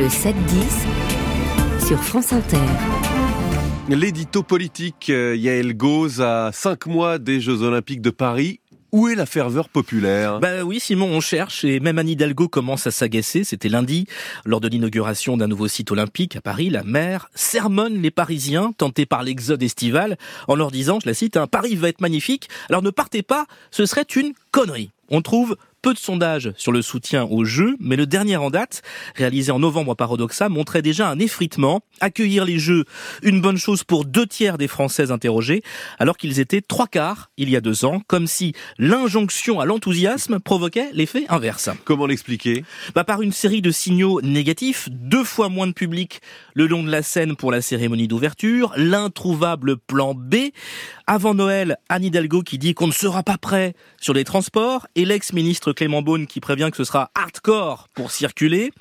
Le 7-10 sur France Inter. L'édito politique, euh, Yael Gauze, à cinq mois des Jeux Olympiques de Paris. Où est la ferveur populaire? Bah oui, Simon, on cherche et même Anne Hidalgo commence à s'agacer. C'était lundi, lors de l'inauguration d'un nouveau site olympique à Paris, la mer sermonne les Parisiens tentés par l'exode estival en leur disant, je la cite, un Paris va être magnifique, alors ne partez pas, ce serait une connerie. On trouve peu de sondages sur le soutien au jeu, mais le dernier en date, réalisé en novembre par Odoxa, montrait déjà un effritement. Accueillir les jeux, une bonne chose pour deux tiers des Françaises interrogées, alors qu'ils étaient trois quarts il y a deux ans, comme si l'injonction à l'enthousiasme provoquait l'effet inverse. Comment l'expliquer? Bah, Par une série de signaux négatifs, deux fois moins de public le long de la scène pour la cérémonie d'ouverture, l'introuvable plan B, avant Noël, Anne Hidalgo qui dit qu'on ne sera pas prêt sur les transports, et l'ex-ministre Clément Beaune qui prévient que ce sera hardcore pour circuler,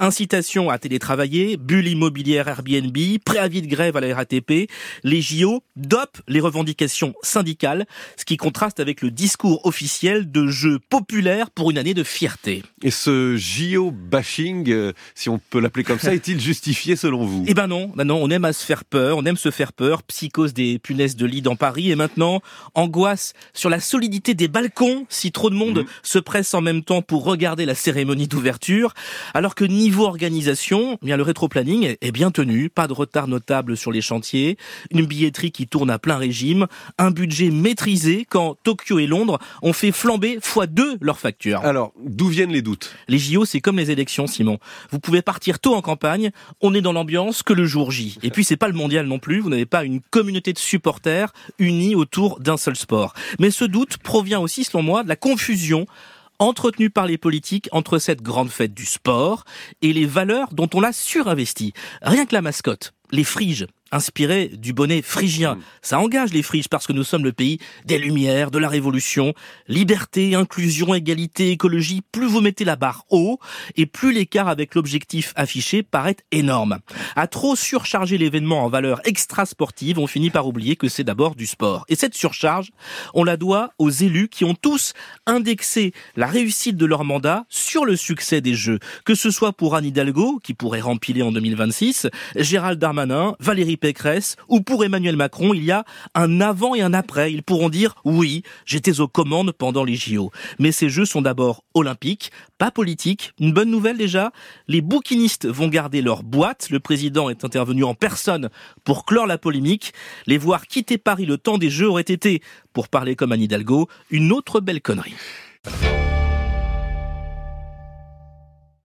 incitation à télétravailler, bulle immobilière Airbnb, préavis de grève à la RATP, les JO dopent les revendications syndicales, ce qui contraste avec le discours officiel de jeux populaires pour une année de fierté. Et ce JO bashing, euh, si on peut l'appeler comme ça, est-il justifié selon vous? Eh ben non, ben non, on aime à se faire peur, on aime se faire peur, psychose des punaises de lit dans Paris et maintenant angoisse sur la solidité des balcons si trop de monde mmh. se prête en même temps pour regarder la cérémonie d'ouverture, alors que niveau organisation, eh bien le rétroplanning est bien tenu, pas de retard notable sur les chantiers, une billetterie qui tourne à plein régime, un budget maîtrisé quand Tokyo et Londres ont fait flamber fois deux leurs factures. Alors, d'où viennent les doutes? Les JO, c'est comme les élections, Simon. Vous pouvez partir tôt en campagne, on est dans l'ambiance que le jour J. Et puis c'est pas le mondial non plus, vous n'avez pas une communauté de supporters unis autour d'un seul sport. Mais ce doute provient aussi, selon moi, de la confusion entretenu par les politiques entre cette grande fête du sport et les valeurs dont on l'a surinvesti. Rien que la mascotte, les friges, inspiré du bonnet phrygien. Mm. Ça engage les friges parce que nous sommes le pays des lumières, de la révolution, liberté, inclusion, égalité, écologie. Plus vous mettez la barre haut et plus l'écart avec l'objectif affiché paraît énorme. À trop surcharger l'événement en valeur extra sportive, on finit par oublier que c'est d'abord du sport. Et cette surcharge, on la doit aux élus qui ont tous indexé la réussite de leur mandat sur le succès des Jeux. Que ce soit pour Anne Hidalgo, qui pourrait rempiler en 2026, Gérald Darmanin, Valérie Ou pour Emmanuel Macron, il y a un avant et un après. Ils pourront dire oui, j'étais aux commandes pendant les JO. Mais ces jeux sont d'abord olympiques, pas politiques. Une bonne nouvelle déjà, les bouquinistes vont garder leur boîte. Le président est intervenu en personne pour clore la polémique. Les voir quitter Paris le temps des jeux aurait été, pour parler comme Anne Hidalgo, une autre belle connerie.